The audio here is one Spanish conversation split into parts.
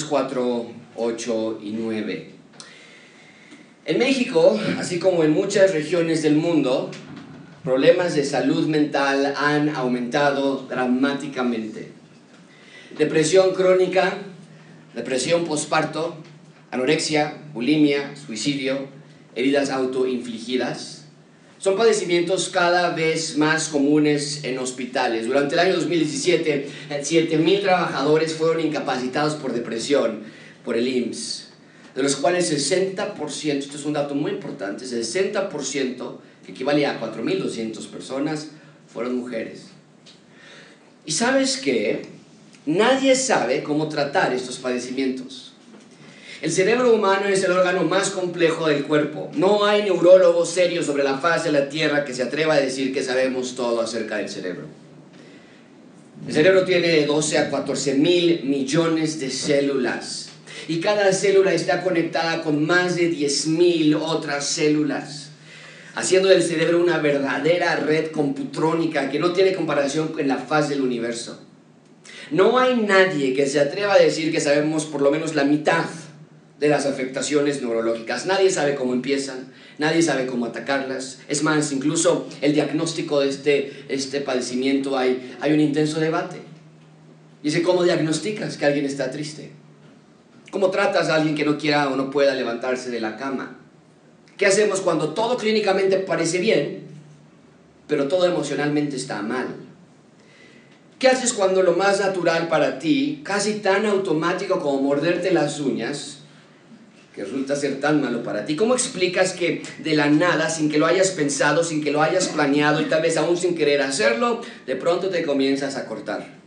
Filipenses 4, 8 y 9. En México, así como en muchas regiones del mundo, problemas de salud mental han aumentado dramáticamente. Depresión crónica, depresión postparto, anorexia, bulimia, suicidio, heridas autoinfligidas, son padecimientos cada vez más comunes en hospitales. Durante el año 2017, 7.000 trabajadores fueron incapacitados por depresión por el IMSS, de los cuales 60%, esto es un dato muy importante, 60%, que equivale a 4.200 personas, fueron mujeres. Y sabes qué? Nadie sabe cómo tratar estos padecimientos. El cerebro humano es el órgano más complejo del cuerpo. No hay neurólogo serio sobre la faz de la Tierra que se atreva a decir que sabemos todo acerca del cerebro. El cerebro tiene 12 a 14 mil millones de células y cada célula está conectada con más de 10 mil otras células, haciendo del cerebro una verdadera red computrónica que no tiene comparación con la faz del universo. No hay nadie que se atreva a decir que sabemos por lo menos la mitad de las afectaciones neurológicas. Nadie sabe cómo empiezan, nadie sabe cómo atacarlas. Es más, incluso el diagnóstico de este, este padecimiento hay, hay un intenso debate. Dice, ¿cómo diagnosticas que alguien está triste? ¿Cómo tratas a alguien que no quiera o no pueda levantarse de la cama? ¿Qué hacemos cuando todo clínicamente parece bien, pero todo emocionalmente está mal? ¿Qué haces cuando lo más natural para ti, casi tan automático como morderte las uñas, que resulta ser tan malo para ti? ¿Cómo explicas que de la nada, sin que lo hayas pensado, sin que lo hayas planeado y tal vez aún sin querer hacerlo, de pronto te comienzas a cortar?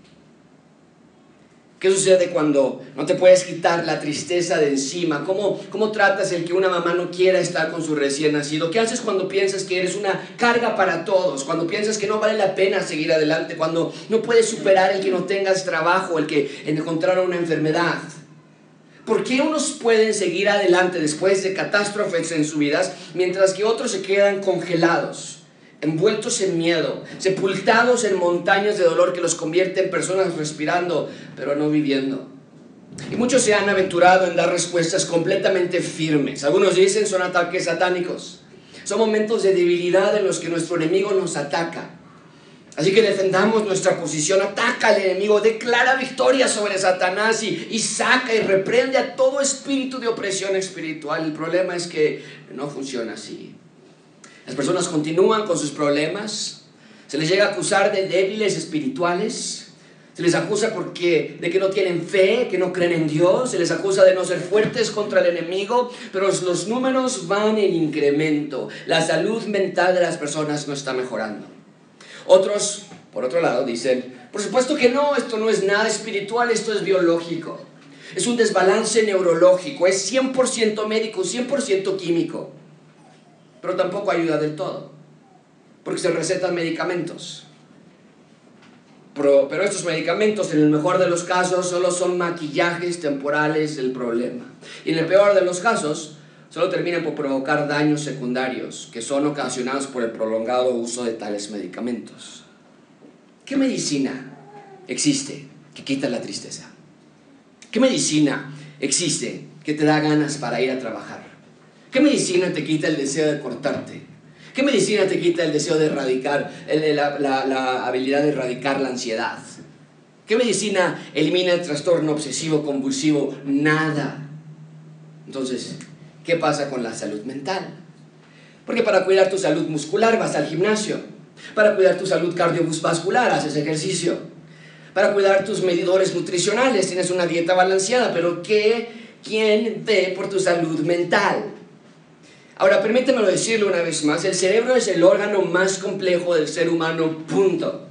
¿Qué sucede cuando no te puedes quitar la tristeza de encima? ¿Cómo, ¿Cómo tratas el que una mamá no quiera estar con su recién nacido? ¿Qué haces cuando piensas que eres una carga para todos? Cuando piensas que no vale la pena seguir adelante? Cuando no puedes superar el que no tengas trabajo, el que encontrar una enfermedad? ¿Por qué unos pueden seguir adelante después de catástrofes en sus vidas, mientras que otros se quedan congelados, envueltos en miedo, sepultados en montañas de dolor que los convierte en personas respirando, pero no viviendo? Y muchos se han aventurado en dar respuestas completamente firmes. Algunos dicen son ataques satánicos. Son momentos de debilidad en los que nuestro enemigo nos ataca Así que defendamos nuestra posición, ataca al enemigo, declara victoria sobre Satanás y, saca y reprende a todo espíritu de opresión espiritual. El problema es que no funciona así. Las personas continúan con sus problemas, se les llega a acusar de débiles espirituales, se les acusa porque, de que no tienen fe, que no creen en Dios, se les acusa de no ser fuertes contra el enemigo, pero los números van en incremento. La salud mental de las personas no está mejorando. Otros, por otro lado, dicen, por supuesto que no, esto no es nada espiritual, esto es biológico. Es un desbalance neurológico, es 100% médico, 100% químico. Pero tampoco ayuda del todo, porque se recetan medicamentos. Pero, pero, estos medicamentos, en el mejor de los casos, solo son maquillajes temporales del problema. Y en el peor de los casos, solo terminan por provocar daños secundarios que son ocasionados por el prolongado uso de tales medicamentos. ¿Qué medicina existe que quita la tristeza? ¿Qué medicina existe que te da ganas para ir a trabajar? ¿Qué medicina te quita el deseo de cortarte? ¿Qué medicina te quita el deseo de erradicar, la, la habilidad de erradicar la ansiedad? ¿Qué medicina elimina el trastorno obsesivo compulsivo? Nada. Entonces, ¿Qué pasa con la salud mental? Porque para cuidar tu salud muscular vas al gimnasio. Para cuidar tu salud cardiovascular haces ejercicio. Para cuidar tus medidores nutricionales tienes una dieta balanceada. Pero ¿qué? ¿Quién ve por tu salud mental? Ahora, permítemelo decirlo una vez más. El cerebro es el órgano más complejo del ser humano. Punto.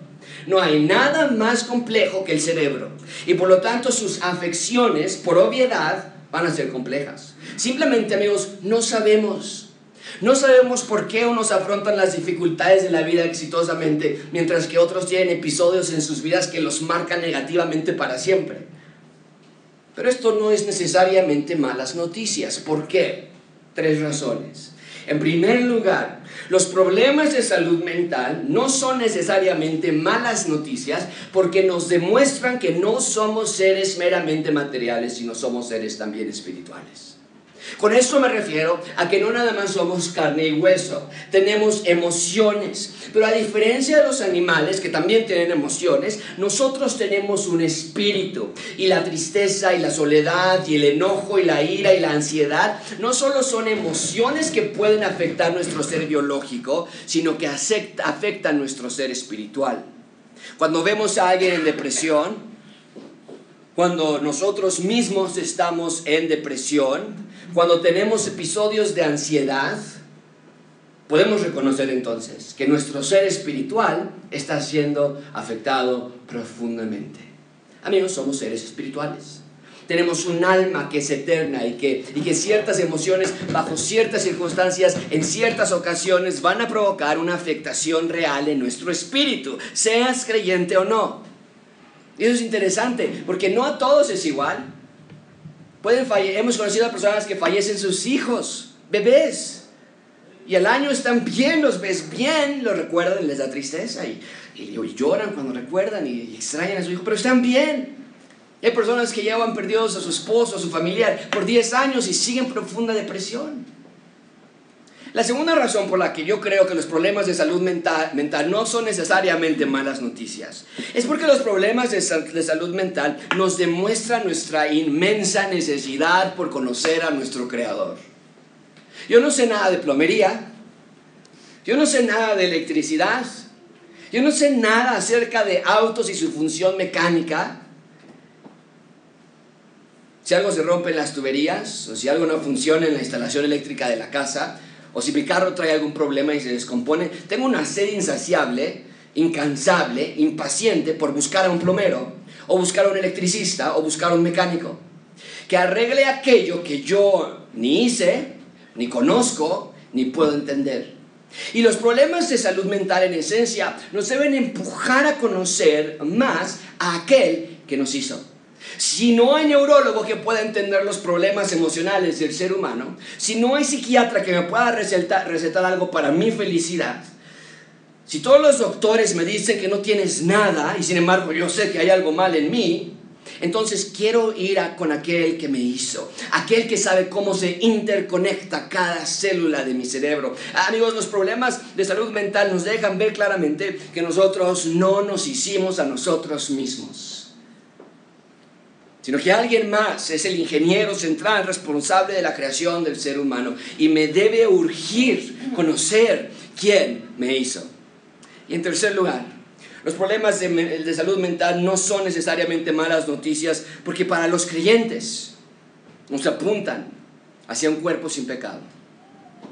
No hay nada más complejo que el cerebro. Y por lo tanto sus afecciones, por obviedad, van a ser complejas. Simplemente, amigos, no sabemos. No sabemos por qué unos afrontan las dificultades de la vida exitosamente, mientras que otros tienen episodios en sus vidas que los marcan negativamente para siempre. Pero esto no es necesariamente malas noticias. ¿Por qué? Tres razones. En primer lugar, Los problemas de salud mental no son necesariamente malas noticias porque nos demuestran que no somos seres meramente materiales, sino somos seres también espirituales. Con esto me refiero a que no nada más somos carne y hueso, tenemos emociones, pero a diferencia de los animales que también tienen emociones, nosotros tenemos un espíritu y la tristeza y la soledad y el enojo y la ira y la ansiedad no solo son emociones que pueden afectar nuestro ser biológico, sino que afectan nuestro ser espiritual. Cuando vemos a alguien en depresión, cuando nosotros mismos estamos en depresión, cuando tenemos episodios de ansiedad, podemos reconocer entonces que nuestro ser espiritual está siendo afectado profundamente. Amigos, somos seres espirituales. Tenemos un alma que es eterna y que, y que ciertas emociones, bajo ciertas circunstancias, en ciertas ocasiones, van a provocar una afectación real en nuestro espíritu, seas creyente o no. Y eso es interesante, porque no a todos es igual. Hemos conocido a personas que fallecen sus hijos, bebés, y al año están bien, los ves bien, los recuerdan, les da tristeza y, lloran cuando recuerdan y, extrañan a su hijo, pero están bien. hay personas que llevan perdidos a su esposo, a su familiar por 10 años y siguen profunda depresión. La segunda razón por la que yo creo que los problemas de salud mental, no son necesariamente malas noticias es porque los problemas de, de salud mental nos demuestran nuestra inmensa necesidad por conocer a nuestro Creador. Yo no sé nada de plomería, yo no sé nada de electricidad, yo no sé nada acerca de autos y su función mecánica. Si algo se rompe en las tuberías o si algo no funciona en la instalación eléctrica de la casa, o si mi carro trae algún problema y se descompone, tengo una sed insaciable, incansable, impaciente por buscar a un plomero, o buscar a un electricista, o buscar a un mecánico, que arregle aquello que yo ni hice, ni conozco, ni puedo entender. Y los problemas de salud mental en esencia nos deben empujar a conocer más a aquel que nos hizo. Si no hay neurólogo que pueda entender los problemas emocionales del ser humano, si no hay psiquiatra que me pueda recetar, recetar algo para mi felicidad, si todos los doctores me dicen que no tienes nada y sin embargo yo sé que hay algo mal en mí, entonces quiero ir con aquel que me hizo, aquel que sabe cómo se interconecta cada célula de mi cerebro. Amigos, los problemas de salud mental nos dejan ver claramente que nosotros no nos hicimos a nosotros mismos sino que alguien más es el ingeniero central responsable de la creación del ser humano y me debe urgir conocer quién me hizo. Y en tercer lugar, los problemas de, de, salud mental no son necesariamente malas noticias porque para los creyentes nos apuntan hacia un cuerpo sin pecado.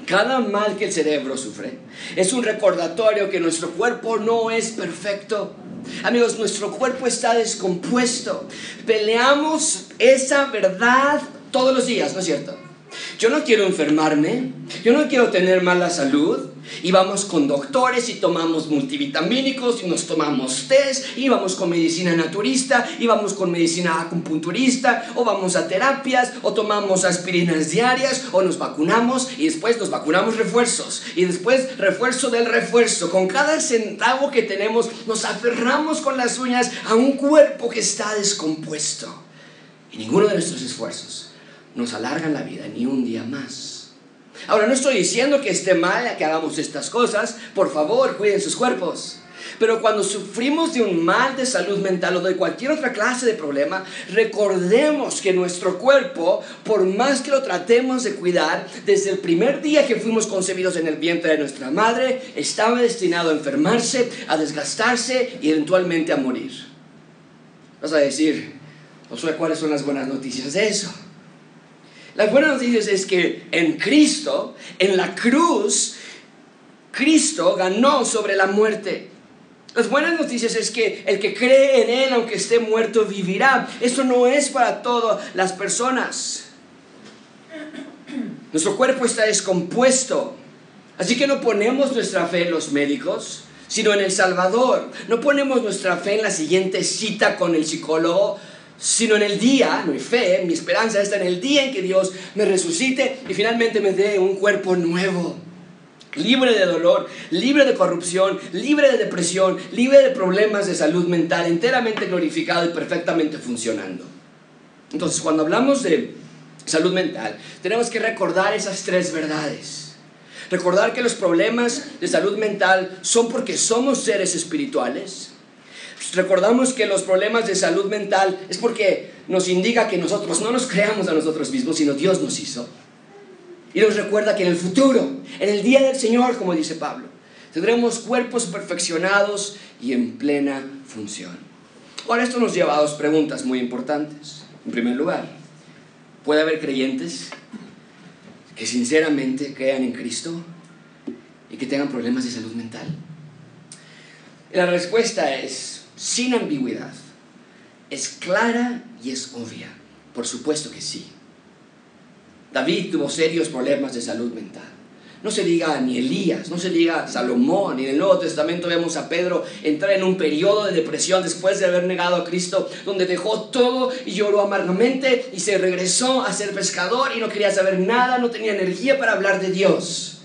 Cada mal que el cerebro sufre es un recordatorio que nuestro cuerpo no es perfecto Amigos, nuestro cuerpo está descompuesto. Peleamos esa verdad todos los días, ¿no es cierto? Yo no quiero enfermarme, yo no quiero tener mala salud, y vamos con doctores y tomamos multivitamínicos y nos tomamos test y vamos con medicina naturista y vamos con medicina acupunturista o vamos a terapias o tomamos aspirinas diarias o nos vacunamos y después nos vacunamos refuerzos y después refuerzo del refuerzo. Con cada centavo que tenemos nos aferramos con las uñas a un cuerpo que está descompuesto. Y ninguno de nuestros esfuerzos nos alargan la vida ni un día más. Ahora, no estoy diciendo que esté mal que hagamos estas cosas. Por favor, cuiden sus cuerpos. Pero cuando sufrimos de un mal de salud mental o de cualquier otra clase de problema, recordemos que nuestro cuerpo, por más que lo tratemos de cuidar, desde el primer día que fuimos concebidos en el vientre de nuestra madre, estaba destinado a enfermarse, a desgastarse y eventualmente a morir. Vas a decir, ¿cuáles son las buenas noticias de eso? Las buenas noticias es que en Cristo, en la cruz, Cristo ganó sobre la muerte. Las buenas noticias es que el que cree en Él, aunque esté muerto, vivirá. Esto no es para todas las personas. Nuestro cuerpo está descompuesto. Así que no ponemos nuestra fe en los médicos, sino en el Salvador. No ponemos nuestra fe en la siguiente cita con el psicólogo, sino en el día, hay fe, mi esperanza está en el día en que Dios me resucite y finalmente me dé un cuerpo nuevo. libre de dolor, libre de corrupción, libre de depresión, libre de problemas de salud mental, enteramente glorificado y perfectamente funcionando. Entonces, cuando hablamos de salud mental, tenemos que recordar esas tres verdades. Recordar que los problemas de salud mental son porque somos seres espirituales. Recordamos que los problemas de salud mental es porque nos indica que nosotros no nos creamos a nosotros mismos, sino Dios nos hizo. Y nos recuerda que en el futuro, en el día del Señor, como dice Pablo, tendremos cuerpos perfeccionados y en plena función. Ahora esto nos lleva a dos preguntas muy importantes. En primer lugar, ¿puede haber creyentes que sinceramente crean en Cristo y que tengan problemas de salud mental? la respuesta es sin ambigüedad. Es clara y es obvia. Por supuesto que sí. David tuvo serios problemas de salud mental. No se diga ni Elías, no se diga Salomón, ni en el Nuevo Testamento vemos a Pedro entrar en un periodo de depresión después de haber negado a Cristo, donde dejó todo y lloró amargamente y se regresó a ser pescador y no quería saber nada, no tenía energía para hablar de Dios.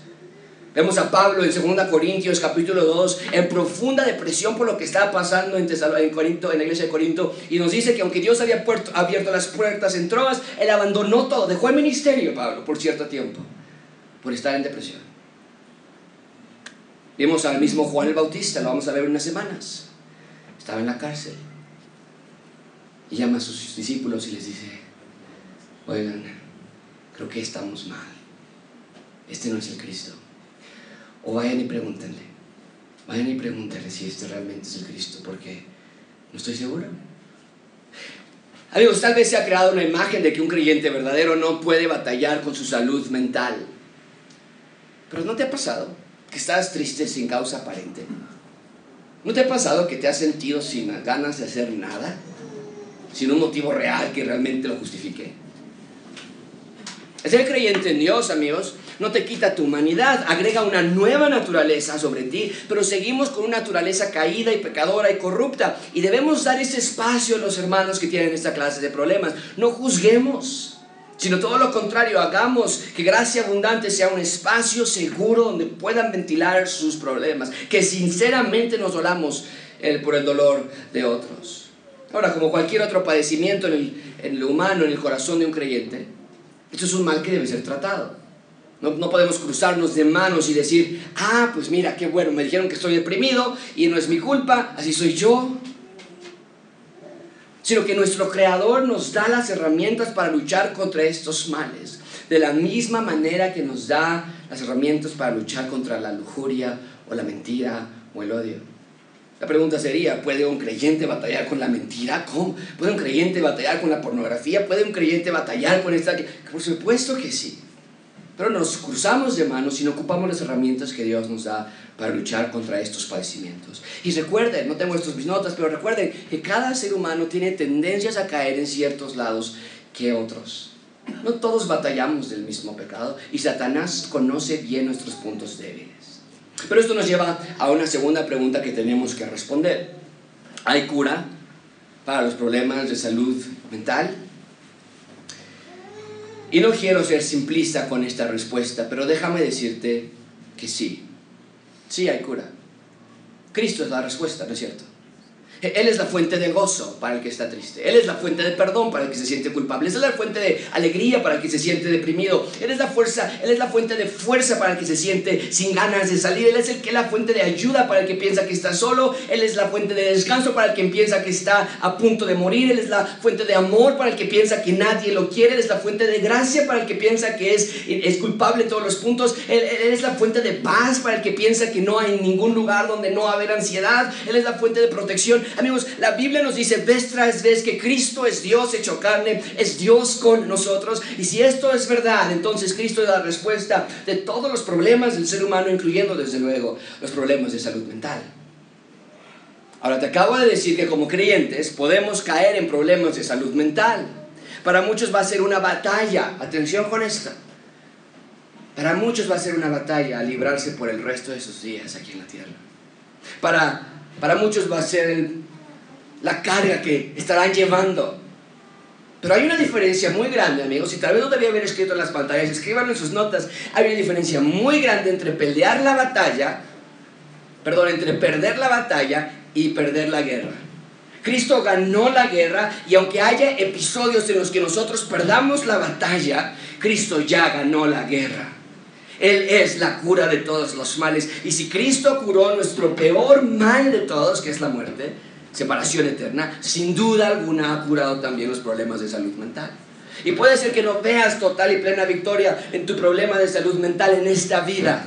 Vemos a Pablo en 2 Corintios capítulo 2 en profunda depresión por lo que estaba pasando en, Corinto, en la iglesia de Corinto y nos dice que aunque Dios había abierto las puertas en Troas, él abandonó todo, dejó el ministerio, Pablo, por cierto tiempo, por estar en depresión. Vemos al mismo Juan el Bautista, lo vamos a ver unas semanas. Estaba en la cárcel y llama a sus discípulos y les dice, oigan, creo que estamos mal. Este no es el Cristo. O vayan y pregúntenle. Vayan y pregúntenle si este realmente es el Cristo, porque no estoy seguro. Amigos, tal vez se ha creado una imagen de que un creyente verdadero no puede batallar con su salud mental. Pero ¿no te ha pasado que estás triste sin causa aparente? ¿No te ha pasado que te has sentido sin ganas de hacer nada? Sin un motivo real que realmente lo justifique. Ser creyente en Dios, amigos, no te quita tu humanidad, agrega una nueva naturaleza sobre ti, pero seguimos con una naturaleza caída y pecadora y corrupta. Y debemos dar ese espacio a los hermanos que tienen esta clase de problemas. No juzguemos, sino todo lo contrario, hagamos que gracia abundante sea un espacio seguro donde puedan ventilar sus problemas, que sinceramente nos dolamos por el dolor de otros. Ahora, como cualquier otro padecimiento en el, en lo humano, en el corazón de un creyente, esto es un mal que debe ser tratado. No, podemos cruzarnos de manos y decir, ah, pues mira, qué bueno, me dijeron que estoy deprimido y no es mi culpa, así soy yo. Sino que nuestro Creador nos da las herramientas para luchar contra estos males, de la misma manera que nos da las herramientas para luchar contra la lujuria o la mentira o el odio. La pregunta sería, ¿puede un creyente batallar con la mentira? ¿Cómo? ¿Puede un creyente batallar con la pornografía? ¿Puede un creyente batallar con esta? Por supuesto que sí. Pero nos cruzamos de manos y no ocupamos las herramientas que Dios nos da para luchar contra estos padecimientos. Y recuerden, no tengo estas mis notas, pero recuerden que cada ser humano tiene tendencias a caer en ciertos lados que otros. No todos batallamos del mismo pecado y Satanás conoce bien nuestros puntos débiles. Pero esto nos lleva a una segunda pregunta que tenemos que responder. ¿Hay cura para los problemas de salud mental? Y no quiero ser simplista con esta respuesta, pero déjame decirte que sí, sí hay cura. Cristo es la respuesta, ¿no es cierto? Él es la fuente de gozo para el que está triste. Él es la fuente de perdón para el que se siente culpable. Él es la fuente de alegría para el que se siente deprimido. Él es la fuerza, él es la fuente de fuerza para el que se siente sin ganas de salir. Él es el que es la fuente de ayuda para el que piensa que está solo. Él es la fuente de descanso para el que piensa que está a punto de morir. Él es la fuente de amor para el que piensa que nadie lo quiere. Él es la fuente de gracia para el que piensa que es, culpable en todos los puntos. Él, es la fuente de paz para el que piensa que no hay ningún lugar donde no haber ansiedad. Él es la fuente de protección Amigos, la Biblia nos dice vez tras vez que Cristo es Dios hecho carne, es Dios con nosotros. Y si esto es verdad, entonces Cristo es la respuesta de todos los problemas del ser humano, incluyendo desde luego los problemas de salud mental. Ahora te acabo de decir que como creyentes podemos caer en problemas de salud mental. Para muchos va a ser una batalla, atención con esto. Para muchos va a ser una batalla a librarse por el resto de sus días aquí en la tierra. Para para muchos va a ser la carga que estarán llevando. Pero hay una diferencia muy grande, amigos, y tal vez no debía haber escrito en las pantallas, escriban en sus notas, hay una diferencia muy grande entre pelear la batalla, perdón, entre perder la batalla y perder la guerra. Cristo ganó la guerra y aunque haya episodios en los que nosotros perdamos la batalla, Cristo ya ganó la guerra. Él es la cura de todos los males. Y si Cristo curó nuestro peor mal de todos, que es la muerte, separación eterna, sin duda alguna ha curado también los problemas de salud mental. Y puede ser que no veas total y plena victoria en tu problema de salud mental en esta vida.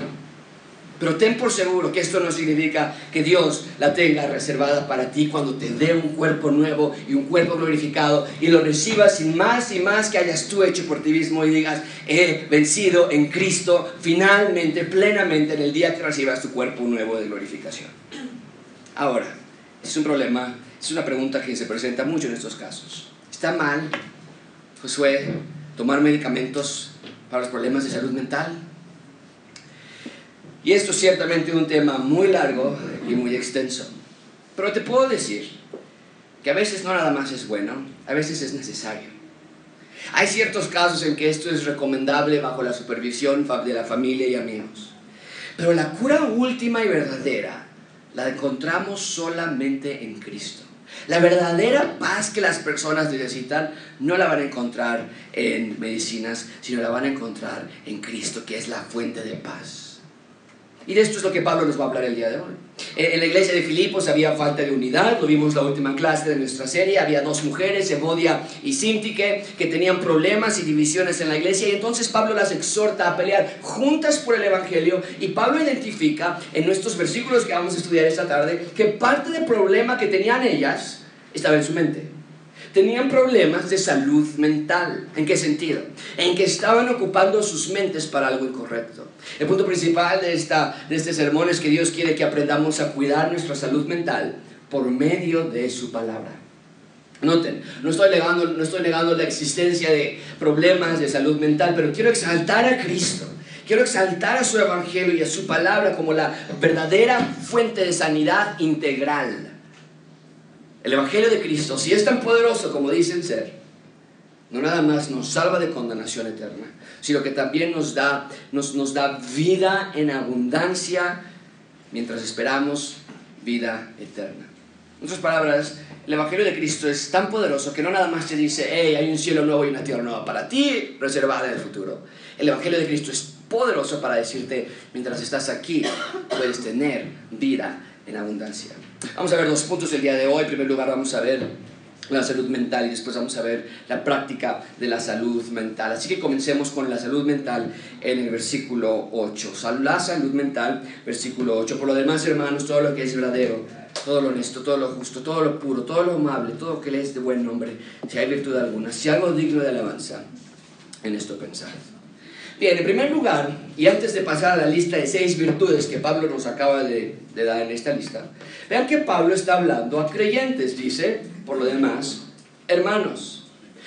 Pero ten por seguro que esto no significa que Dios la tenga reservada para ti cuando te dé un cuerpo nuevo y un cuerpo glorificado y lo recibas sin más y más que hayas tú hecho por ti mismo y digas, he vencido en Cristo finalmente, plenamente en el día que recibas tu cuerpo nuevo de glorificación. Ahora, es un problema, es una pregunta que se presenta mucho en estos casos. ¿Está mal, Josué, tomar medicamentos para los problemas de salud mental? Y esto es ciertamente un tema muy largo y muy extenso. Pero te puedo decir que a veces no nada más es bueno, a veces es necesario. Hay ciertos casos en que esto es recomendable bajo la supervisión de la familia y amigos. Pero la cura última y verdadera la encontramos solamente en Cristo. La verdadera paz que las personas necesitan no la van a encontrar en medicinas, sino la van a encontrar en Cristo, que es la fuente de paz. Y de esto es lo que Pablo nos va a hablar el día de hoy. Eh, en la iglesia de Filipos había falta de unidad, lo vimos la última clase de nuestra serie, había dos mujeres, Evodia y Sintique, que tenían problemas y divisiones en la iglesia y entonces Pablo las exhorta a pelear juntas por el Evangelio y Pablo identifica en nuestros versículos que vamos a estudiar esta tarde que parte del problema que tenían ellas estaba en su mente tenían problemas de salud mental. ¿En qué sentido? En que estaban ocupando sus mentes para algo incorrecto. El punto principal de, esta, de este sermón es que Dios quiere que aprendamos a cuidar nuestra salud mental por medio de su palabra. Noten, no estoy, negando, no estoy negando la existencia de problemas de salud mental, pero quiero exaltar a Cristo. Quiero exaltar a su evangelio y a su palabra como la verdadera fuente de sanidad integral. El Evangelio de Cristo, si es tan poderoso como dicen ser, no nada más nos salva de condenación eterna, sino que también nos da, nos, nos da vida en abundancia mientras esperamos vida eterna. En otras palabras, el Evangelio de Cristo es tan poderoso que no nada más te dice, hey, hay un cielo nuevo y una tierra nueva para ti, reservada en el futuro. El Evangelio de Cristo es poderoso para decirte, mientras estás aquí, puedes tener vida en abundancia. Vamos a ver dos puntos el día de hoy. En primer lugar, vamos a ver la salud mental y después vamos a ver la práctica de la salud mental. Así que comencemos con la salud mental en el versículo 8. La salud mental, versículo 8. Por lo demás, hermanos, todo lo que es verdadero, todo lo honesto, todo lo justo, todo lo puro, todo lo amable, todo lo que le es de buen nombre, si hay virtud alguna, si algo digno de alabanza, en esto pensad. Bien, en primer lugar, y antes de pasar a la lista de seis virtudes que Pablo nos acaba de, dar en esta lista, vean que Pablo está hablando a creyentes, dice, por lo demás, hermanos.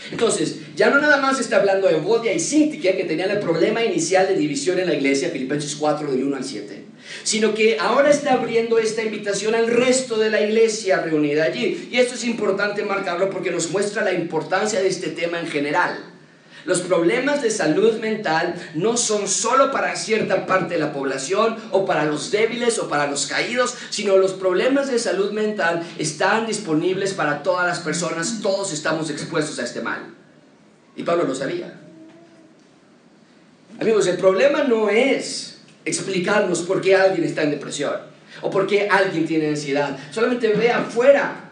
Entonces, ya no nada más está hablando de Evodia y Sintique, que tenían el problema inicial de división en la iglesia, Filipenses 4, del 1 al 7, sino que ahora está abriendo esta invitación al resto de la iglesia reunida allí. Y esto es importante marcarlo porque nos muestra la importancia de este tema en general. Los problemas de salud mental no son solo para cierta parte de la población o para los débiles o para los caídos, sino los problemas de salud mental están disponibles para todas las personas, todos estamos expuestos a este mal. Y Pablo lo sabía. Amigos, el problema no es explicarnos por qué alguien está en depresión o por qué alguien tiene ansiedad. Solamente ve afuera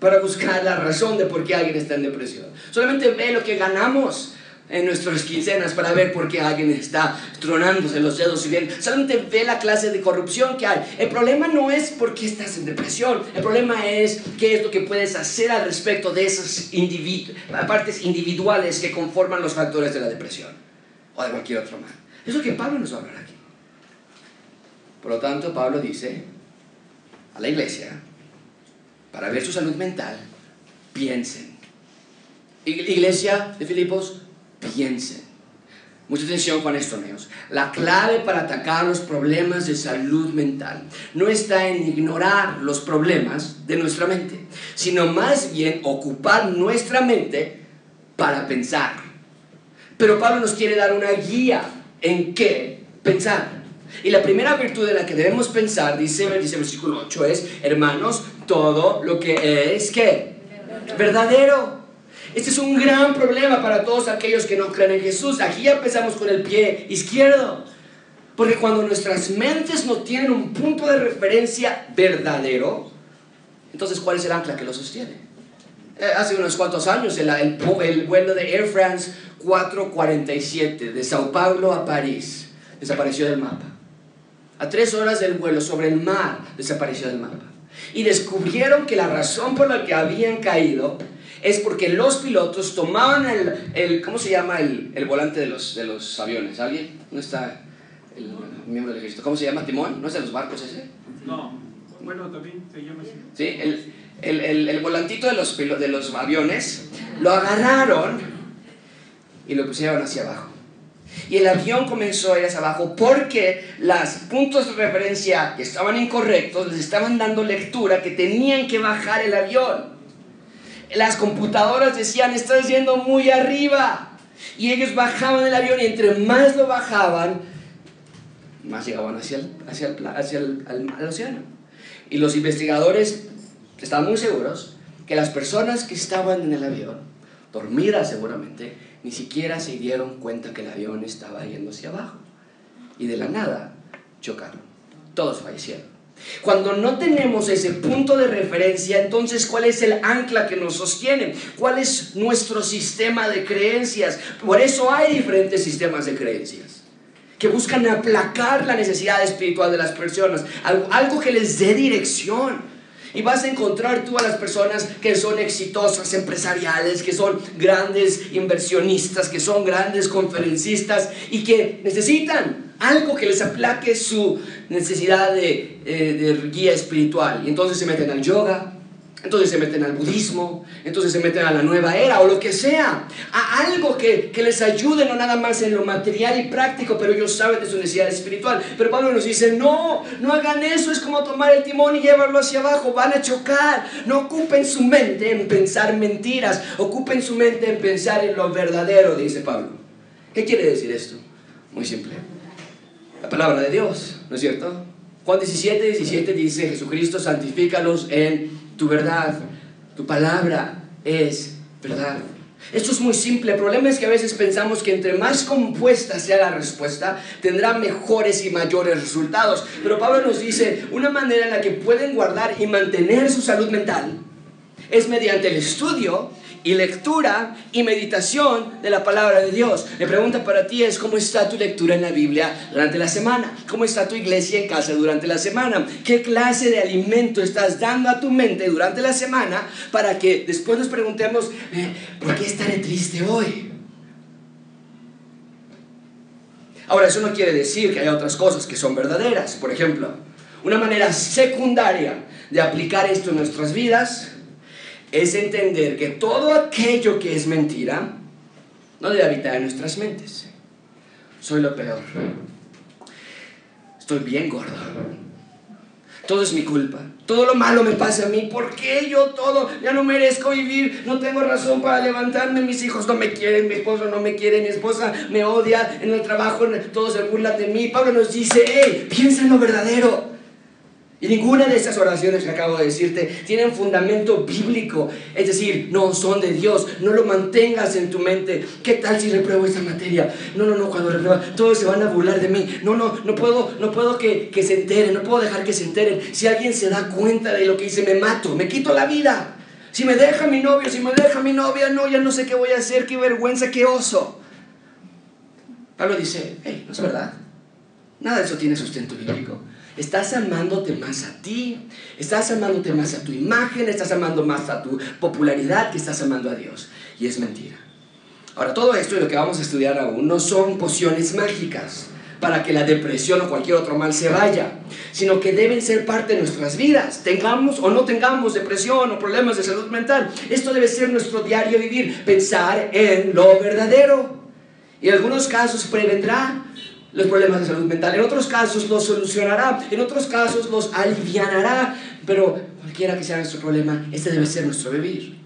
para buscar la razón de por qué alguien está en depresión. Solamente ve lo que ganamos en nuestras quincenas para ver por qué alguien está tronándose los dedos y bien. Solamente ve la clase de corrupción que hay. El problema no es por qué estás en depresión. El problema es qué es lo que puedes hacer al respecto de esas partes individuales que conforman los factores de la depresión o de cualquier otro mal. Es lo que Pablo nos va a hablar aquí. Por lo tanto, Pablo dice a la iglesia, para ver su salud mental, piensen. Iglesia de Filipos, piensen. Mucha atención con esto, amigos. La clave para atacar los problemas de salud mental no está en ignorar los problemas de nuestra mente, sino más bien ocupar nuestra mente para pensar. Pero Pablo nos quiere dar una guía en qué pensar. Y la primera virtud en la que debemos pensar, dice, dice el versículo 8, es, hermanos, todo lo que es que verdadero. Este es un gran problema para todos aquellos que no creen en Jesús. Aquí ya empezamos con el pie izquierdo. Porque cuando nuestras mentes no tienen un punto de referencia verdadero, entonces ¿cuál es el ancla que lo sostiene? Eh, hace unos cuantos años el, el, el vuelo de Air France 447 de Sao Paulo a París desapareció del mapa. A tres horas del vuelo sobre el mar desapareció del mapa. Y descubrieron que la razón por la que habían caído es porque los pilotos tomaban el, el ¿cómo se llama el, el, volante de los, de los aviones? ¿Alguien? ¿No está el miembro del ejército? ¿Cómo se llama? ¿Timón? ¿No es de los barcos ese? No, bueno, también se llama así. Sí, el, el, el, el volantito de los, de los aviones lo agarraron y lo pusieron hacia abajo. Y el avión comenzó a ir hacia abajo porque los puntos de referencia que estaban incorrectos les estaban dando lectura que tenían que bajar el avión. Las computadoras decían, estás yendo muy arriba. Y ellos bajaban el avión y entre más lo bajaban, más llegaban hacia el, hacia el, hacia el océano. Y los investigadores estaban muy seguros que las personas que estaban en el avión, dormidas seguramente, ni siquiera se dieron cuenta que el avión estaba yendo hacia abajo. Y de la nada chocaron. Todos fallecieron. Cuando no tenemos ese punto de referencia, entonces ¿cuál es el ancla que nos sostiene? ¿Cuál es nuestro sistema de creencias? Por eso hay diferentes sistemas de creencias que buscan aplacar la necesidad espiritual de las personas, algo, que les dé dirección. Y vas a encontrar tú a las personas que son exitosas empresariales, que son grandes inversionistas, que son grandes conferencistas y que necesitan algo que les aplaque su necesidad de, eh, de guía espiritual. Y entonces se meten al yoga, entonces se meten al budismo, entonces se meten a la nueva era o lo que sea, a algo que, que, les ayude no nada más en lo material y práctico, pero ellos saben de su necesidad espiritual. Pero Pablo nos dice, no, no hagan eso, es como tomar el timón y llevarlo hacia abajo, van a chocar. No ocupen su mente en pensar mentiras, ocupen su mente en pensar en lo verdadero, dice Pablo. ¿Qué quiere decir esto? Muy simple. La palabra de Dios, ¿no es cierto? Juan 17, 17 dice, Jesucristo, santifícalos en tu verdad, tu palabra es verdad. Esto es muy simple. El problema es que a veces pensamos que entre más compuesta sea la respuesta, tendrá mejores y mayores resultados. Pero Pablo nos dice, una manera en la que pueden guardar y mantener su salud mental es mediante el estudio y lectura y meditación de la palabra de Dios. La pregunta para ti es, ¿cómo está tu lectura en la Biblia durante la semana? ¿Cómo está tu iglesia en casa durante la semana? ¿Qué clase de alimento estás dando a tu mente durante la semana para que después nos preguntemos, eh, ¿por qué estaré triste hoy? Ahora, eso no quiere decir que haya otras cosas que son verdaderas. Por ejemplo, una manera secundaria de aplicar esto en nuestras vidas es entender que todo aquello que es mentira no debe habitar en nuestras mentes. Soy lo peor. Estoy bien gordo. Todo es mi culpa. Todo lo malo me pasa a mí. ¿Por qué yo todo? Ya no merezco vivir. No tengo razón para levantarme. Mis hijos no me quieren. Mi esposo no me quiere. Mi esposa me odia. En el trabajo todos se burlan de mí. Pablo nos dice, hey, piensa en lo verdadero. Y ninguna de esas oraciones que acabo de decirte tienen fundamento bíblico. Es decir, no son de Dios. No lo mantengas en tu mente. ¿Qué tal si repruebo esta materia? No, no, no, cuando repruebo, todos se van a burlar de mí. No, no, no puedo, no puedo que, que se enteren. No puedo dejar que se enteren. Si alguien se da cuenta de lo que hice, me mato, me quito la vida. Si me deja mi novio, si me deja mi novia, no, ya no sé qué voy a hacer, qué vergüenza, qué oso. Pablo dice, hey, no es verdad. Nada de eso tiene sustento bíblico. Estás amándote más a ti, estás amándote más a tu imagen, estás amando más a tu popularidad que estás amando a Dios. Y es mentira. Ahora, todo esto y lo que vamos a estudiar aún no son pociones mágicas para que la depresión o cualquier otro mal se vaya, sino que deben ser parte de nuestras vidas, tengamos o no tengamos depresión o problemas de salud mental. Esto debe ser nuestro diario vivir, pensar en lo verdadero. Y en algunos casos prevendrá los problemas de salud mental. En otros casos los solucionará, en otros casos los alivianará, pero cualquiera que sea nuestro problema, este debe ser nuestro vivir.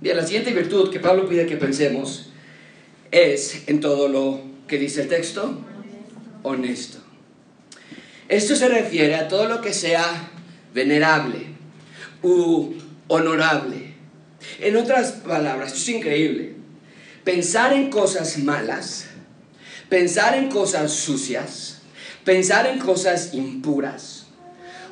Bien, la siguiente virtud que Pablo pide que pensemos es en todo lo que dice el texto, honesto. Esto se refiere a todo lo que sea venerable u honorable. En otras palabras, esto es increíble. Pensar en cosas malas, pensar en cosas sucias, pensar en cosas impuras,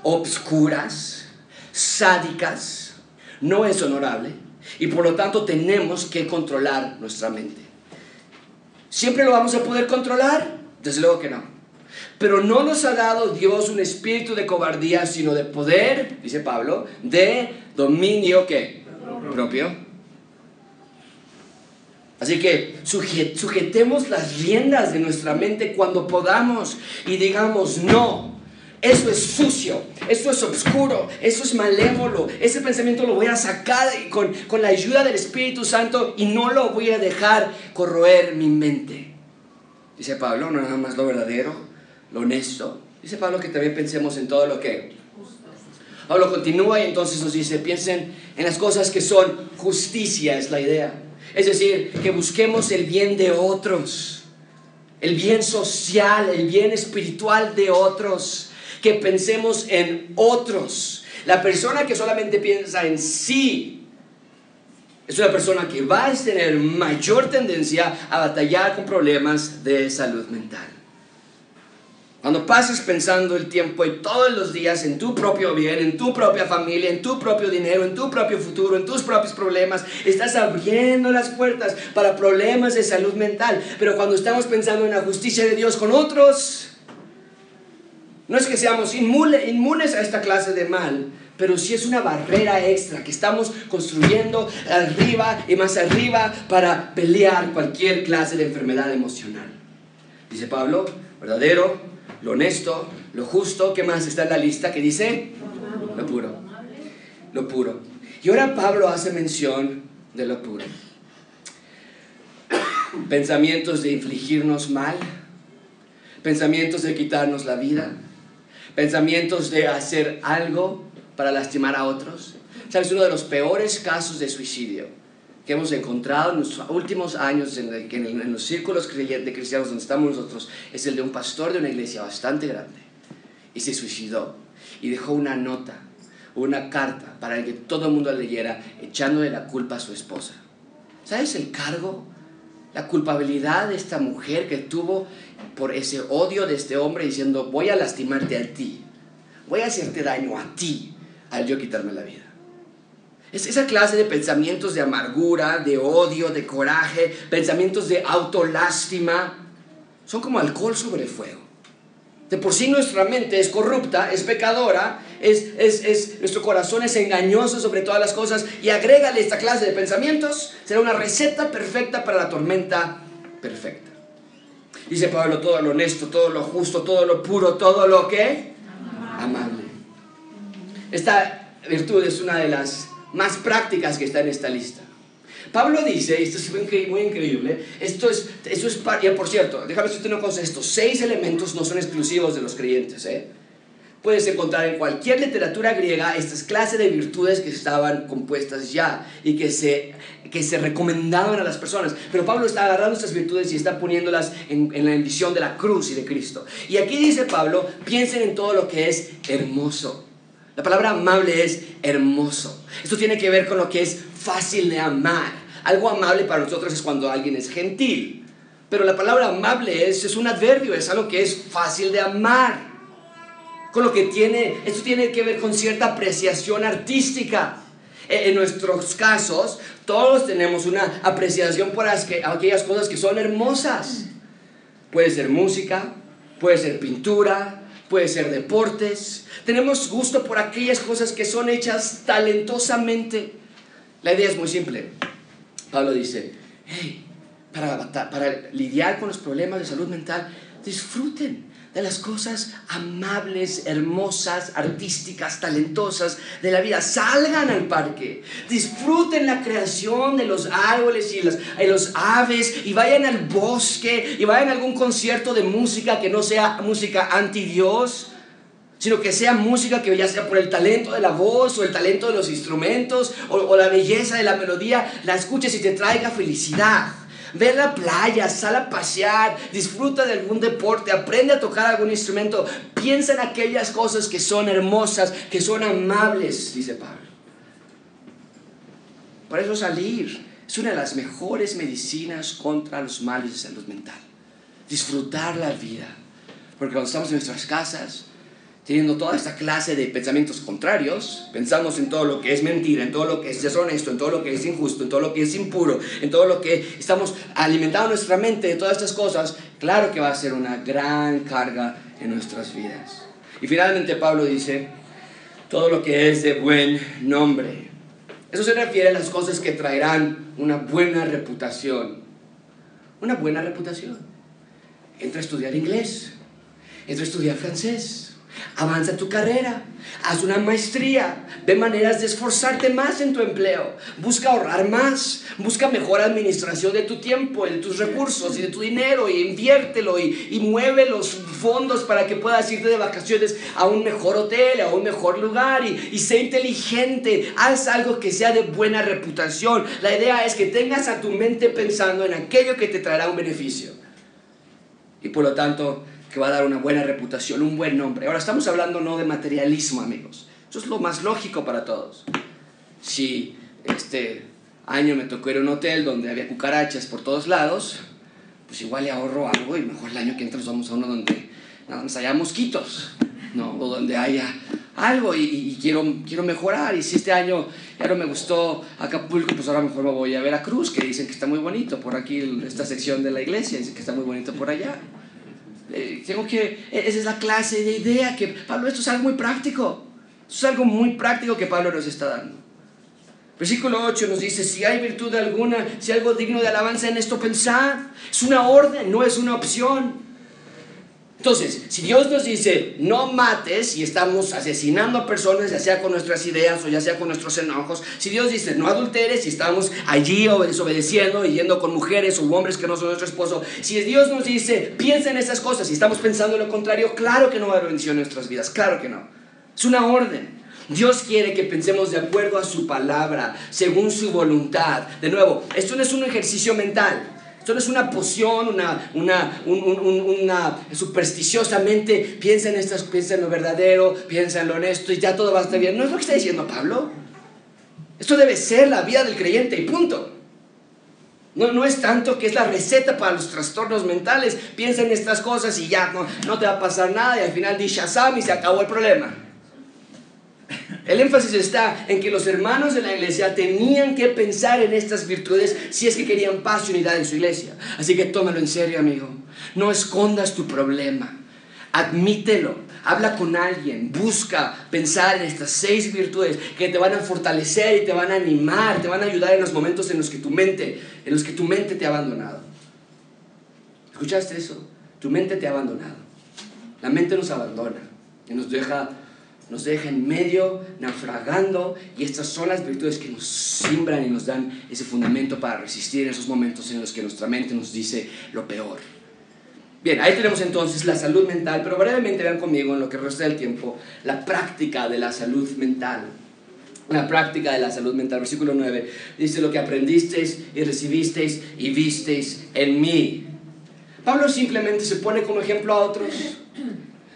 obscuras, sádicas, no es honorable y por lo tanto tenemos que controlar nuestra mente. ¿Siempre lo vamos a poder controlar? Desde luego que no. Pero no nos ha dado Dios un espíritu de cobardía, sino de poder, dice Pablo, de dominio que propio. Así que sujetemos las riendas de nuestra mente cuando podamos y digamos no. Eso es sucio, eso es oscuro, eso es malévolo. Ese pensamiento lo voy a sacar con, con la ayuda del Espíritu Santo y no lo voy a dejar corroer mi mente. Dice Pablo, no nada más lo verdadero, lo honesto. Dice Pablo que también pensemos en todo lo que... Pablo continúa y entonces nos dice, piensen en las cosas que son justicia, es la idea. Es decir, que busquemos el bien de otros, el bien social, el bien espiritual de otros, que pensemos en otros. La persona que solamente piensa en sí es una persona que va a tener mayor tendencia a batallar con problemas de salud mental. Cuando pases pensando el tiempo y todos los días en tu propio bien, en tu propia familia, en tu propio dinero, en tu propio futuro, en tus propios problemas, estás abriendo las puertas para problemas de salud mental. Pero cuando estamos pensando en la justicia de Dios con otros, no es que seamos inmunes a esta clase de mal, pero sí es una barrera extra que estamos construyendo arriba y más arriba para pelear cualquier clase de enfermedad emocional. Dice Pablo, verdadero, lo honesto, lo justo, ¿qué más está en la lista? que dice? Lo puro. Lo puro. Y ahora Pablo hace mención de lo puro. Pensamientos de infligirnos mal, pensamientos de quitarnos la vida, pensamientos de hacer algo para lastimar a otros. ¿Sabes? Uno de los peores casos de suicidio que hemos encontrado en los últimos años en, los círculos de cristianos donde estamos nosotros es el de un pastor de una iglesia bastante grande y se suicidó y dejó una nota, una carta para que todo el mundo leyera echándole la culpa a su esposa. ¿Sabes el cargo? La culpabilidad de esta mujer que tuvo por ese odio de este hombre diciendo voy a lastimarte a ti, voy a hacerte daño a ti al yo quitarme la vida. Es esa clase de pensamientos de amargura, de odio, de coraje, pensamientos de autolástima, son como alcohol sobre fuego. De por sí nuestra mente es corrupta, es pecadora, es, es, nuestro corazón es engañoso sobre todas las cosas y agrégale esta clase de pensamientos, será una receta perfecta para la tormenta perfecta. Dice Pablo, todo lo honesto, todo lo justo, todo lo puro, todo lo que amable. Esta virtud es una de las más prácticas que está en esta lista. Pablo dice, y esto es muy increíble, esto es, eso es, y por cierto, déjame decirte una cosa, estos seis elementos no son exclusivos de los creyentes, ¿eh? Puedes encontrar en cualquier literatura griega estas clases de virtudes que estaban compuestas ya y que se, que se recomendaban a las personas. Pero Pablo está agarrando estas virtudes y está poniéndolas en, en la bendición de la cruz y de Cristo. Y aquí dice Pablo, piensen en todo lo que es hermoso. La palabra amable es hermoso. Esto tiene que ver con lo que es fácil de amar. Algo amable para nosotros es cuando alguien es gentil. Pero la palabra amable es, es un adverbio, es algo que es fácil de amar. Con lo que tiene, esto tiene que ver con cierta apreciación artística. E, en nuestros casos, todos tenemos una apreciación por aquellas cosas que son hermosas. Puede ser música, puede ser pintura, puede ser deportes. Tenemos gusto por aquellas cosas que son hechas talentosamente. La idea es muy simple. Pablo dice, hey, para, para lidiar con los problemas de salud mental, disfruten de las cosas amables, hermosas, artísticas, talentosas de la vida. Salgan al parque, disfruten la creación de los árboles y los, los aves y vayan al bosque y vayan a algún concierto de música que no sea música anti Dios. sino que sea música que ya sea por el talento de la voz o el talento de los instrumentos o, o la belleza de la melodía, la escuches y te traiga felicidad. Ve a la playa, sal a pasear, disfruta de algún deporte, aprende a tocar algún instrumento, piensa en aquellas cosas que son hermosas, que son amables, dice Pablo. Por eso salir es una de las mejores medicinas contra los males de salud mental. Disfrutar la vida. Porque cuando estamos en nuestras casas, teniendo toda esta clase de pensamientos contrarios, pensamos en todo lo que es mentira, en todo lo que es deshonesto, en todo lo que es injusto, en todo lo que es impuro, en todo lo que estamos alimentando nuestra mente de todas estas cosas, claro que va a ser una gran carga en nuestras vidas. Y finalmente Pablo dice, todo lo que es de buen nombre. Eso se refiere a las cosas que traerán una buena reputación. Una buena reputación. Entra a estudiar inglés, entra a estudiar francés, Avanza tu carrera, haz una maestría, ve maneras de esforzarte más en tu empleo, busca ahorrar más, busca mejor administración de tu tiempo, de tus recursos y de tu dinero y inviértelo y, mueve los fondos para que puedas irte de vacaciones a un mejor hotel, a un mejor lugar y, y sé inteligente, haz algo que sea de buena reputación. La idea es que tengas a tu mente pensando en aquello que te traerá un beneficio. Y por lo tanto, que va a dar una buena reputación, un buen nombre. Ahora estamos hablando no de materialismo, amigos. Eso es lo más lógico para todos. Si este año me tocó ir a un hotel donde había cucarachas por todos lados, pues igual le ahorro algo y mejor el año que entra nos vamos a uno donde nada más haya mosquitos, ¿no? O donde haya algo y, quiero, quiero mejorar. Y si este año ya no me gustó Acapulco, pues ahora mejor me voy a Veracruz, que dicen que está muy bonito por aquí, esta sección de la iglesia, dicen que está muy bonito por allá. Tengo que, e-, esa es la clase de idea que Pablo, esto es algo muy práctico. Esto es algo muy práctico que Pablo nos está dando. Versículo 8 nos dice, si hay virtud alguna, si hay algo digno de alabanza en esto, pensad. Es una orden, no es una opción. Entonces, si Dios nos dice, no mates y estamos asesinando a personas, ya sea con nuestras ideas o ya sea con nuestros enojos, si Dios dice, no adulteres y estamos allí desobedeciendo y yendo con mujeres o hombres que no son nuestro esposo, si Dios nos dice, piensa en esas cosas y estamos pensando lo contrario, claro que no va a haber bendición en nuestras vidas, claro que no. Es una orden. Dios quiere que pensemos de acuerdo a su palabra, según su voluntad. De nuevo, esto no es un ejercicio mental. Esto no es una poción, una, una, una supersticiosamente piensa en estas, piensa en lo verdadero, piensa en lo honesto y ya todo va a estar bien. No es lo que está diciendo Pablo. Esto debe ser la vida del creyente y punto. No, no es tanto que es la receta para los trastornos mentales. Piensa en estas cosas y ya no, no te va a pasar nada y al final di Shazam y se acabó el problema. El énfasis está en que los hermanos de la iglesia tenían que pensar en estas virtudes si es que querían paz y unidad en su iglesia. Así que tómalo en serio, amigo. No escondas tu problema. Admítelo. Habla con alguien. Busca pensar en estas seis virtudes que te van a fortalecer y te van a animar, te van a ayudar en los momentos en los que tu mente, en los que tu mente te ha abandonado. ¿Escuchaste eso? Tu mente te ha abandonado. La mente nos abandona y nos deja nos deja en medio, naufragando, y estas son las virtudes que nos simbran y nos dan ese fundamento para resistir en esos momentos en los que nuestra mente nos dice lo peor. Bien, ahí tenemos entonces la salud mental, pero brevemente vean conmigo en lo que resta del tiempo la práctica de la salud mental. La práctica de la salud mental, versículo 9, dice lo que aprendisteis y recibisteis y visteis en mí. Pablo simplemente se pone como ejemplo a otros,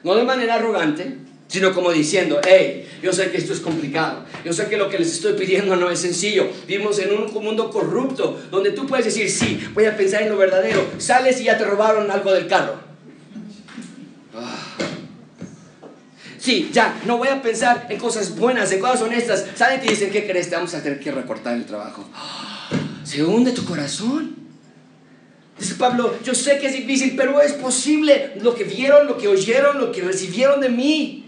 no de manera arrogante, sino como diciendo, hey, yo sé que esto es complicado, yo sé que lo que les estoy pidiendo no es sencillo, vivimos en un mundo corrupto, donde tú puedes decir, sí, voy a pensar en lo verdadero, sales y ya te robaron algo del carro. Ah. Sí, ya, no voy a pensar en cosas buenas, en cosas honestas. Salen y te dicen, ¿qué crees? Te vamos a tener que recortar el trabajo. Se hunde tu corazón. Dice Pablo, yo sé que es difícil, pero es posible. Lo que vieron, lo que oyeron, lo que recibieron de mí.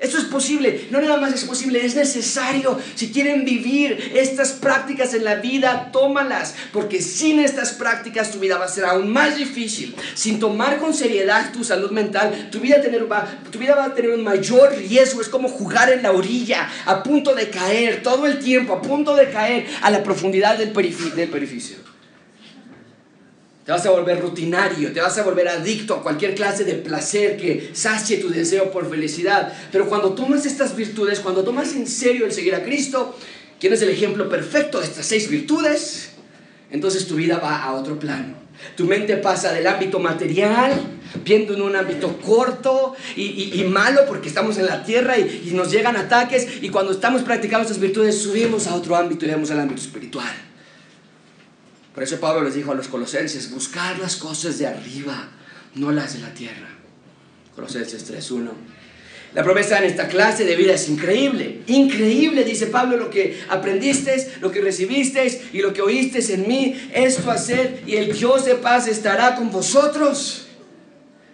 Esto es posible, no nada más es posible, es necesario. Si quieren vivir estas prácticas en la vida, tómalas, porque sin estas prácticas tu vida va a ser aún más difícil. Sin tomar con seriedad tu salud mental, tu vida, va, a tener un mayor riesgo. Es como jugar en la orilla, a punto de caer todo el tiempo, a punto de caer a la profundidad del, del perificio. Te vas a volver rutinario, te vas a volver adicto a cualquier clase de placer que sacie tu deseo por felicidad. Pero cuando tomas estas virtudes, cuando tomas en serio el seguir a Cristo, ¿quién es el ejemplo perfecto de estas seis virtudes? Entonces tu vida va a otro plano. Tu mente pasa del ámbito material, viendo en un ámbito corto y, malo porque estamos en la tierra y, y, nos llegan ataques y cuando estamos practicando estas virtudes subimos a otro ámbito y vemos al ámbito espiritual. Por eso Pablo les dijo a los colosenses, buscar las cosas de arriba, no las de la tierra. Colosenses 3.1. La promesa en esta clase de vida es increíble, increíble, dice Pablo, lo que aprendisteis, lo que recibisteis y lo que oísteis en mí, esto hacer y el Dios de paz estará con vosotros.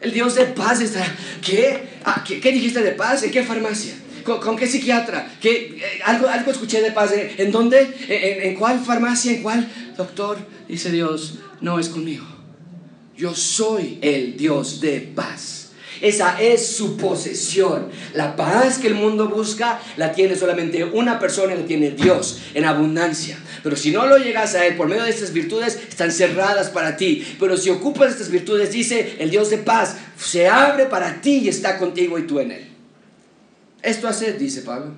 El Dios de paz estará. ¿Qué? Ah, ¿qué, dijiste de paz? ¿En qué farmacia? ¿Con, qué psiquiatra? ¿Qué, eh, algo, algo escuché de paz. ¿En dónde? ¿En, ¿En cuál farmacia? ¿En cuál doctor? Dice Dios, no es conmigo. Yo soy el Dios de paz. Esa es su posesión. La paz que el mundo busca la tiene solamente una persona, la tiene Dios en abundancia. Pero si no lo llegas a Él por medio de estas virtudes, están cerradas para ti. Pero si ocupas estas virtudes, dice el Dios de paz, se abre para ti y está contigo y tú en Él. Esto hace, dice Pablo.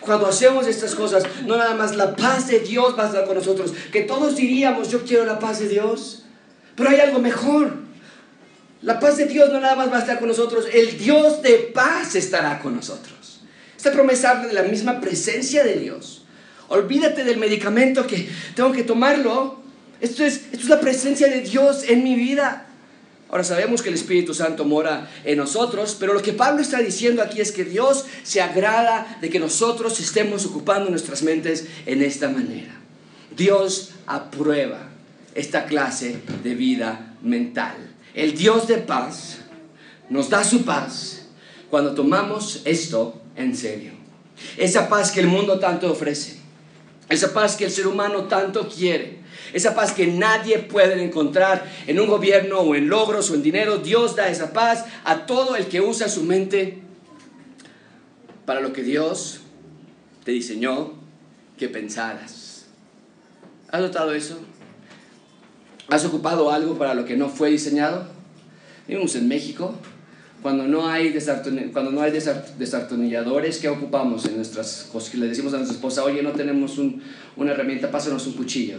Cuando hacemos estas cosas, no nada más la paz de Dios va a estar con nosotros, que todos diríamos, yo quiero la paz de Dios, pero hay algo mejor. La paz de Dios no nada más va a estar con nosotros, el Dios de paz estará con nosotros. Esta promesa habla de la misma presencia de Dios. Olvídate del medicamento que tengo que tomarlo. Esto es, esto es la presencia de Dios en mi vida. Ahora sabemos que el Espíritu Santo mora en nosotros, pero lo que Pablo está diciendo aquí es que Dios se agrada de que nosotros estemos ocupando nuestras mentes en esta manera. Dios aprueba esta clase de vida mental. El Dios de paz nos da su paz cuando tomamos esto en serio. Esa paz que el mundo tanto ofrece. Esa paz que el ser humano tanto quiere. Esa paz que nadie puede encontrar en un gobierno o en logros o en dinero. Dios da esa paz a todo el que usa su mente para lo que Dios te diseñó que pensaras. ¿Has notado eso? ¿Has ocupado algo para lo que no fue diseñado? Vivimos en México. Cuando no hay, cuando no hay desartonilladores, ¿qué ocupamos en nuestras cosas? Le decimos a nuestra esposa, oye, no tenemos una herramienta, pásanos un cuchillo.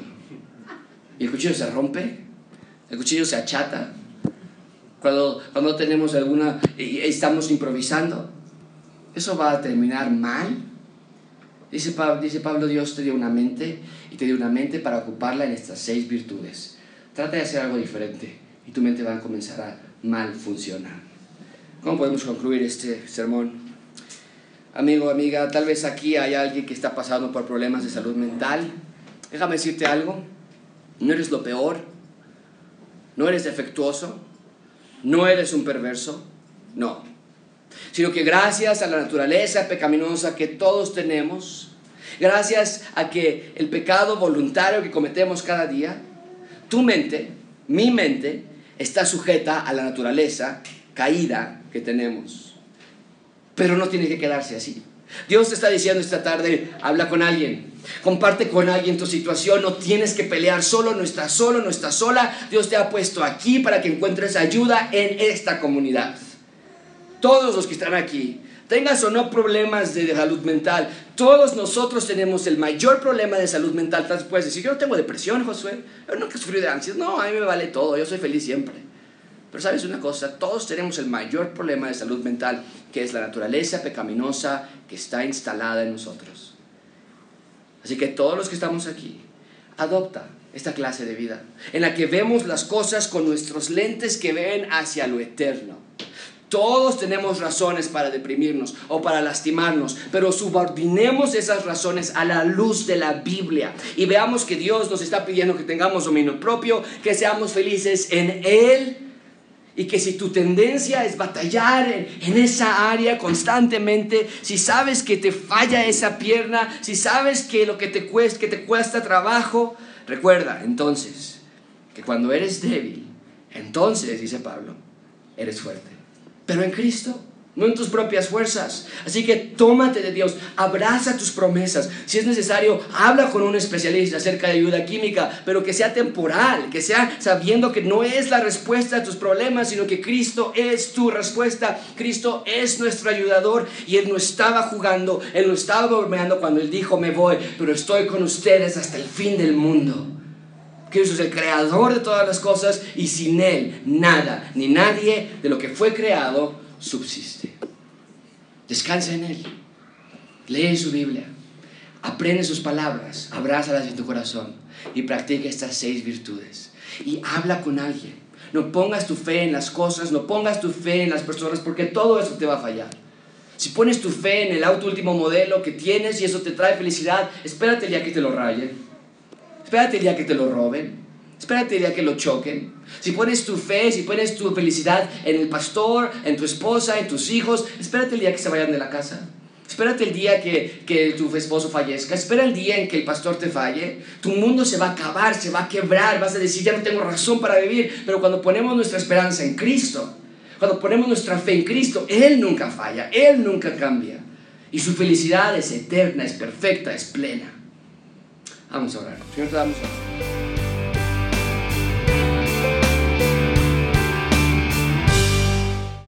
Y el cuchillo se rompe, el cuchillo se achata. Cuando, cuando tenemos alguna, y estamos improvisando, eso va a terminar mal. Dice dice Pablo, Dios te dio una mente y te dio una mente para ocuparla en estas seis virtudes. Trata de hacer algo diferente y tu mente va a comenzar a mal funcionar. ¿Cómo podemos concluir este sermón? Amigo, amiga, tal vez aquí hay alguien que está pasando por problemas de salud mental. Déjame decirte algo. No eres lo peor. No eres defectuoso. No eres un perverso. No. Sino que gracias a la naturaleza pecaminosa que todos tenemos, gracias a que el pecado voluntario que cometemos cada día, tu mente, mi mente, está sujeta a la naturaleza caída que tenemos. Pero no tiene que quedarse así. Dios te está diciendo esta tarde, habla con alguien, comparte con alguien tu situación, no tienes que pelear solo, no estás solo, no estás sola. Dios te ha puesto aquí para que encuentres ayuda en esta comunidad. Todos los que están aquí tengas o no problemas de salud mental, todos nosotros tenemos el mayor problema de salud mental. Tal puedes decir, yo no tengo depresión, Josué, yo nunca sufrí de ansiedad. No, a mí me vale todo, yo soy feliz siempre. Pero sabes una cosa, todos tenemos el mayor problema de salud mental, que es la naturaleza pecaminosa que está instalada en nosotros. Así que todos los que estamos aquí, adopta esta clase de vida, en la que vemos las cosas con nuestros lentes que ven hacia lo eterno todos tenemos razones para deprimirnos o para lastimarnos, pero subordinemos esas razones a la luz de la Biblia y veamos que Dios nos está pidiendo que tengamos dominio propio, que seamos felices en Él y que si tu tendencia es batallar en, esa área constantemente, si sabes que te falla esa pierna, si sabes que lo que te cuesta, trabajo, recuerda entonces que cuando eres débil, entonces, dice Pablo, eres fuerte. Pero en Cristo no en tus propias fuerzas. Así que tómate de Dios, abraza tus promesas. Si es necesario, habla con un especialista acerca de ayuda química, pero que sea temporal, que sea sabiendo que no es la respuesta a tus problemas, sino que Cristo es tu respuesta. Cristo es nuestro ayudador y Él no estaba jugando, Él no estaba bromeando cuando Él dijo, me voy, pero estoy con ustedes hasta el fin del mundo. Cristo es el creador de todas las cosas y sin Él nada ni nadie de lo que fue creado subsiste. Descansa en Él. Lee su Biblia. Aprende sus palabras. Abrázalas en tu corazón. Y practica estas seis virtudes. Y habla con alguien. No pongas tu fe en las cosas. No pongas tu fe en las personas porque todo eso te va a fallar. Si pones tu fe en el auto último modelo que tienes y eso te trae felicidad, espérate el día que te lo rayen. Espérate el día que te lo roben. Espérate el día que lo choquen. Si pones tu fe, si pones tu felicidad en el pastor, en tu esposa, en tus hijos, espérate el día que se vayan de la casa. Espérate el día que, que, tu esposo fallezca. Espera el día en que el pastor te falle. Tu mundo se va a acabar, se va a quebrar. Vas a decir, ya no tengo razón para vivir. Pero cuando ponemos nuestra esperanza en Cristo, cuando ponemos nuestra fe en Cristo, Él nunca falla, Él nunca cambia. Y su felicidad es eterna, es perfecta, es plena. Vamos a orar. Señor, te damos